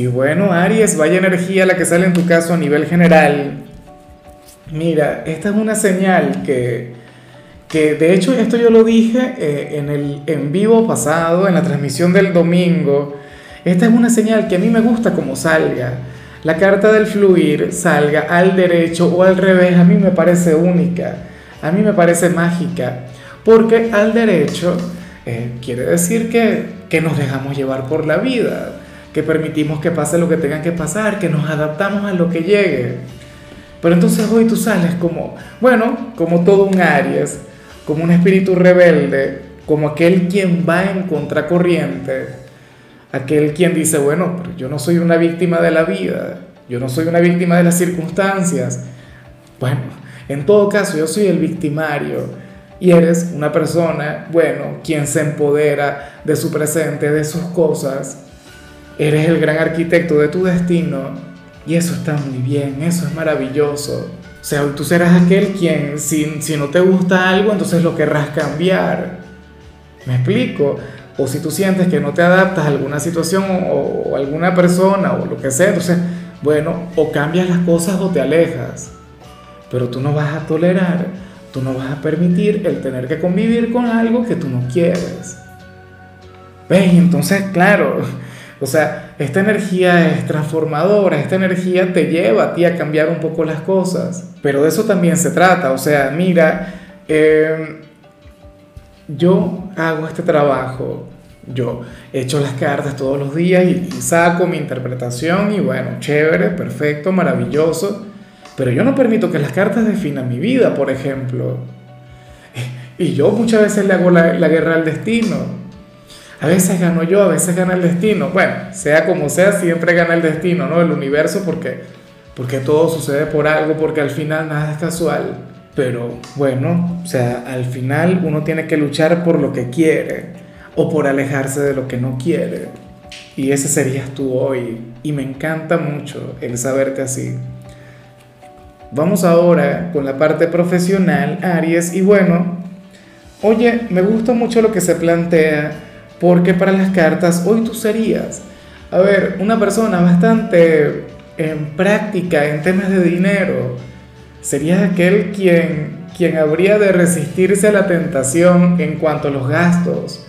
Y bueno, Aries, vaya energía la que sale en tu caso a nivel general. Mira, esta es una señal que, que de hecho esto yo lo dije eh, en el en vivo pasado, en la transmisión del domingo. Esta es una señal que a mí me gusta como salga. La carta del fluir salga al derecho o al revés, a mí me parece única, a mí me parece mágica, porque al derecho eh, quiere decir que, que nos dejamos llevar por la vida que permitimos que pase lo que tenga que pasar, que nos adaptamos a lo que llegue. Pero entonces hoy tú sales como, bueno, como todo un Aries, como un espíritu rebelde, como aquel quien va en contracorriente, aquel quien dice, bueno, yo no soy una víctima de la vida, yo no soy una víctima de las circunstancias. Bueno, en todo caso yo soy el victimario y eres una persona, bueno, quien se empodera de su presente, de sus cosas, Eres el gran arquitecto de tu destino y eso está muy bien, eso es maravilloso. O sea, tú serás aquel quien, si, si no te gusta algo, entonces lo querrás cambiar. ¿Me explico? O si tú sientes que no te adaptas a alguna situación o, o alguna persona o lo que sea, entonces, bueno, o cambias las cosas o te alejas. Pero tú no vas a tolerar, tú no vas a permitir el tener que convivir con algo que tú no quieres. ¿Ves? Entonces, claro, o sea, esta energía es transformadora, esta energía te lleva a ti a cambiar un poco las cosas. Pero de eso también se trata. O sea, mira, em, yo hago este trabajo, yo echo las cartas todos los días y, saco mi interpretación y bueno, chévere, perfecto, maravilloso. Pero yo no permito que las cartas definan mi vida, por ejemplo. Y yo muchas veces le hago la guerra al destino. A veces gano yo, a veces gana el destino. Bueno, sea como sea, siempre gana el destino, ¿no? El universo, porque, porque todo sucede por algo, porque al final nada es casual. Pero bueno, o sea, al final uno tiene que luchar por lo que quiere o por alejarse de lo que no quiere. Y ese serías tú hoy. Y me encanta mucho el saberte así. Vamos ahora con la parte profesional, Aries. Y bueno, oye, me gusta mucho lo que se plantea porque para las cartas hoy tú serías, a ver, una persona bastante en práctica en temas de dinero. Serías aquel quien, quien habría de resistirse a la tentación en cuanto a los gastos.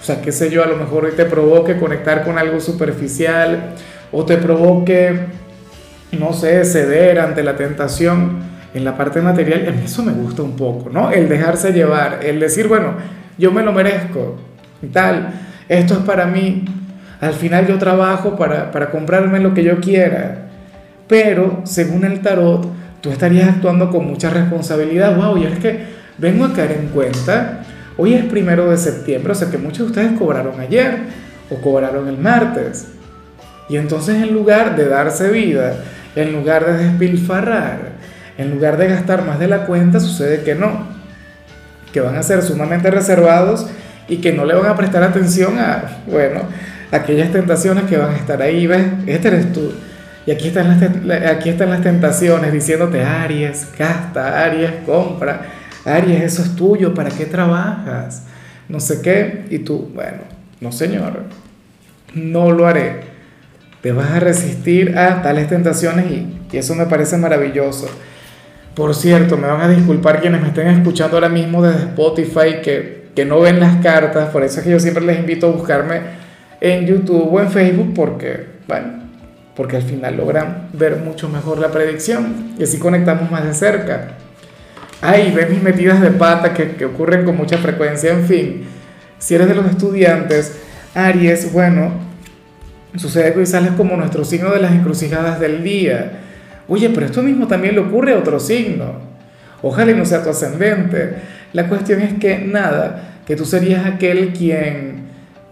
O sea, qué sé yo, a lo mejor hoy te provoque conectar con algo superficial o te provoque, no sé, ceder ante la tentación en la parte material. A mí eso me gusta un poco, ¿no? El dejarse llevar, el decir, bueno, yo me lo merezco tal. Esto es para mí. Al final yo trabajo para, para comprarme lo que yo quiera. Pero según el tarot, tú estarías actuando con mucha responsabilidad. Wow, y es que vengo a caer en cuenta. Hoy es primero de septiembre, o sea que muchos de ustedes cobraron ayer o cobraron el martes. Y entonces en lugar de darse vida, en lugar de despilfarrar, en lugar de gastar más de la cuenta, sucede que no. Que van a ser sumamente reservados y que no le van a prestar atención a, bueno, aquellas tentaciones que van a estar ahí, ¿ves? Este eres tú. Y aquí están las, aquí están las tentaciones diciéndote, Aries, gasta, Aries, compra, Aries, eso es tuyo, ¿para qué trabajas? No sé qué. Y tú, bueno, no señor, no lo haré. Te vas a resistir a tales tentaciones y, y eso me parece maravilloso. Por cierto, me van a disculpar quienes me estén escuchando ahora mismo desde Spotify que que no ven las cartas, por eso es que yo siempre les invito a buscarme en YouTube o en Facebook porque, bueno, porque al final logran ver mucho mejor la predicción y así conectamos más de cerca. Ay, ven mis metidas de pata que, que ocurren con mucha frecuencia, en fin. Si eres de los estudiantes, Aries, bueno, sucede que sales como nuestro signo de las encrucijadas del día. Oye, pero esto mismo también le ocurre a otro signo. Ojalá y no sea tu ascendente. La cuestión es que nada, que tú serías aquel quien,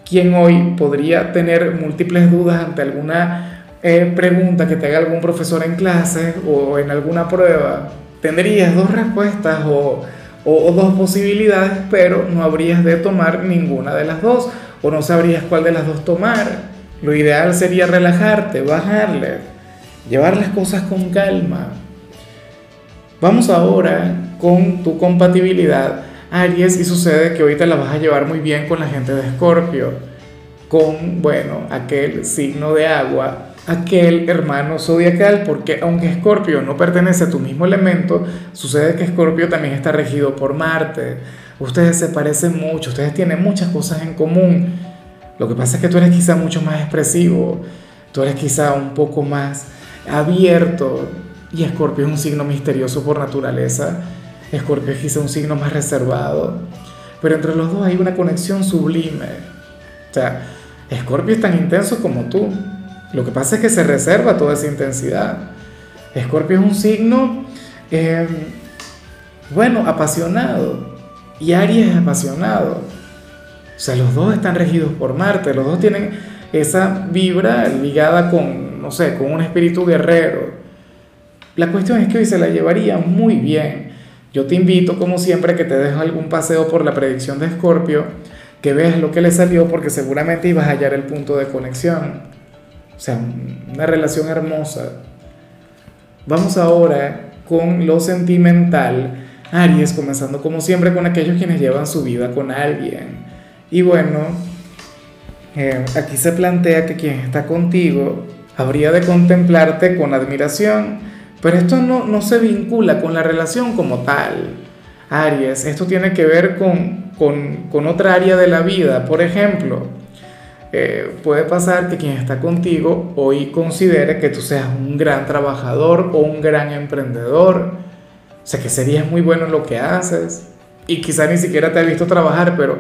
quien hoy podría tener múltiples dudas ante alguna eh, pregunta que te haga algún profesor en clase o en alguna prueba, tendrías dos respuestas o, o, dos posibilidades, pero no habrías de tomar ninguna de las dos o no sabrías cuál de las dos tomar. Lo ideal sería relajarte, bajarle, llevar las cosas con calma. Vamos ahora con tu compatibilidad, Aries, y sucede que hoy te la vas a llevar muy bien con la gente de Escorpio, con, bueno, aquel signo de agua aquel hermano zodiacal, porque aunque Escorpio no pertenece a tu mismo elemento, sucede que Escorpio también está regido por Marte. Ustedes se parecen mucho, ustedes tienen muchas cosas en común. Lo que pasa es que tú eres quizá mucho más expresivo, tú eres quizá un poco más abierto y Escorpio es un signo misterioso por naturaleza. Escorpio es quizá un signo más reservado, pero entre los dos hay una conexión sublime. O sea, Escorpio es tan intenso como tú, lo que pasa es que se reserva toda esa intensidad. Escorpio es un signo, eh, bueno, apasionado. Y Aries es apasionado. O sea, los dos están regidos por Marte, los dos tienen esa vibra ligada con, no sé, con un espíritu guerrero. La cuestión es que hoy se la llevaría muy bien. Yo te invito, como siempre, que te dejo algún paseo por la predicción de Escorpio, que veas lo que le salió, porque seguramente ibas a hallar el punto de conexión. O sea, una relación hermosa. Vamos ahora con lo sentimental. Aries, comenzando como siempre con aquellos quienes llevan su vida con alguien. Y bueno, eh, aquí se plantea que quien está contigo habría de contemplarte con admiración, pero esto no, no se vincula con la relación como tal. Aries, esto tiene que ver con, con, con otra área de la vida. Por ejemplo, eh, puede pasar que quien está contigo hoy considere que tú seas un gran trabajador o un gran emprendedor. O sea, que serías muy bueno en lo que haces. Y quizá ni siquiera te ha visto trabajar, pero,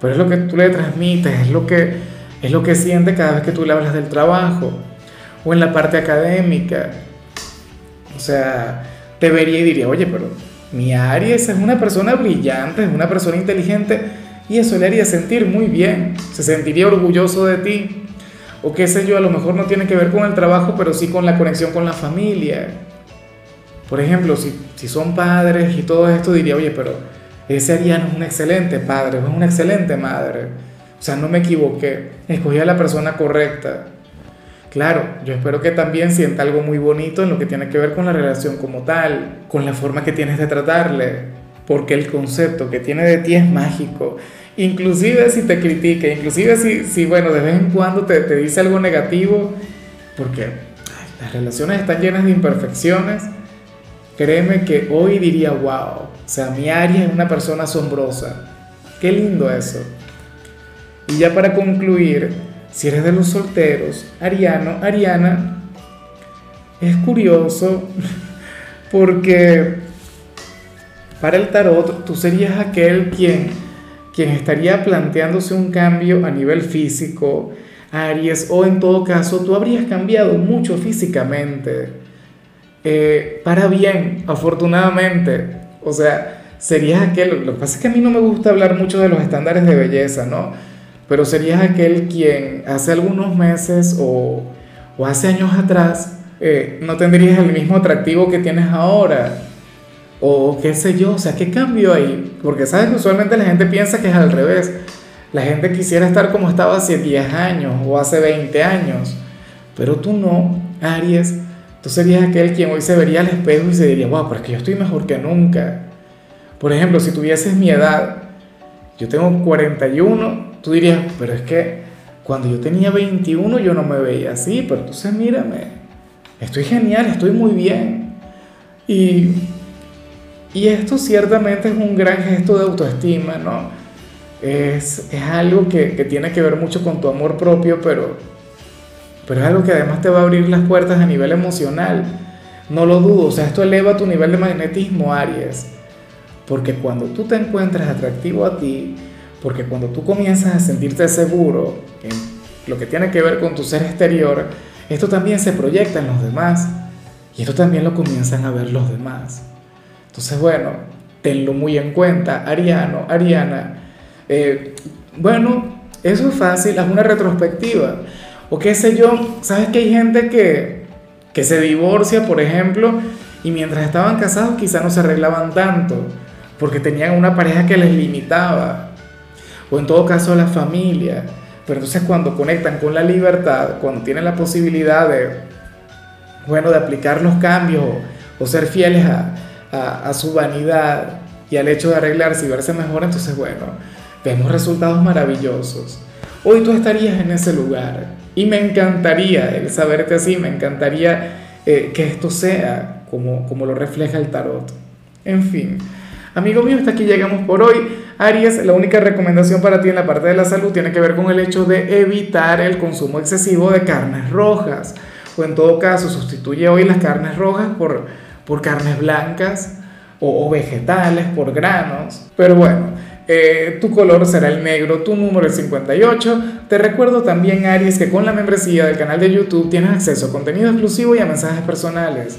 pero es lo que tú le transmites, es lo, que, es lo que siente cada vez que tú le hablas del trabajo. O en la parte académica. O sea, te vería y diría, oye, pero mi Aries es una persona brillante, es una persona inteligente y eso le haría sentir muy bien, se sentiría orgulloso de ti. O qué sé yo, a lo mejor no tiene que ver con el trabajo, pero sí con la conexión con la familia. Por ejemplo, si, si son padres y todo esto, diría, oye, pero ese Ariano es un excelente padre, es una excelente madre. O sea, no me equivoqué, escogí a la persona correcta. Claro, yo espero que también sienta algo muy bonito en lo que tiene que ver con la relación como tal, con la forma que tienes de tratarle, porque el concepto que tiene de ti es mágico. Inclusive si te critica, inclusive si, si bueno, de vez en cuando te, te dice algo negativo, porque las relaciones están llenas de imperfecciones, créeme que hoy diría, wow, o sea, mi Aries es una persona asombrosa. Qué lindo eso. Y ya para concluir, si eres de los solteros, Ariano, Ariana, es curioso porque para el tarot, tú serías aquel quien, quien estaría planteándose un cambio a nivel físico, Aries, o en todo caso, tú habrías cambiado mucho físicamente, eh, para bien, afortunadamente. O sea, serías aquel, lo que pasa es que a mí no me gusta hablar mucho de los estándares de belleza, ¿no? Pero serías aquel quien hace algunos meses o, o hace años atrás eh, no tendrías el mismo atractivo que tienes ahora o qué sé yo, o sea, ¿qué cambio ahí? Porque sabes que usualmente la gente piensa que es al revés. La gente quisiera estar como estaba hace 10 años o hace 20 años, pero tú no, Aries. Tú serías aquel quien hoy se vería al espejo y se diría, wow, pero es que yo estoy mejor que nunca. Por ejemplo, si tuvieses mi edad, yo tengo 41, tú dirías, pero es que cuando yo tenía 21 yo no me veía así, pero entonces mírame, estoy genial, estoy muy bien. Y y esto ciertamente es un gran gesto de autoestima, ¿no? Es, es algo que, que, tiene que ver mucho con tu amor propio, pero, pero es algo que además te va a abrir las puertas a nivel emocional. No lo dudo, o sea, esto eleva tu nivel de magnetismo, Aries. Porque cuando tú te encuentras atractivo a ti, porque cuando tú comienzas a sentirte seguro en lo que tiene que ver con tu ser exterior, esto también se proyecta en los demás. Y esto también lo comienzan a ver los demás. Entonces, bueno, tenlo muy en cuenta, Ariano, Ariana. Eh, bueno, eso es fácil, haz una retrospectiva. o qué sé yo, sabes que hay gente que, que se divorcia, por ejemplo, y mientras estaban casados quizá no se arreglaban tanto, porque tenían una pareja que les limitaba, o en todo caso la familia. Pero entonces cuando conectan con la libertad, cuando tienen la posibilidad de, bueno, de aplicar los cambios o, ser fieles a, a, a, su vanidad y al hecho de arreglarse y verse mejor, entonces bueno, vemos resultados maravillosos. Hoy tú estarías en ese lugar y me encantaría el saberte así, me encantaría eh, que esto sea como, como lo refleja el tarot. En fin, amigo mío, hasta aquí llegamos por hoy. Aries, la única recomendación para ti en la parte de la salud tiene que ver con el hecho de evitar el consumo excesivo de carnes rojas. O en todo caso, sustituye hoy las carnes rojas por, por carnes blancas o, vegetales, por granos. Pero bueno, eh, tu color será el negro, tu número es 58. Te recuerdo también, Aries, que con la membresía del canal de YouTube tienes acceso a contenido exclusivo y a mensajes personales.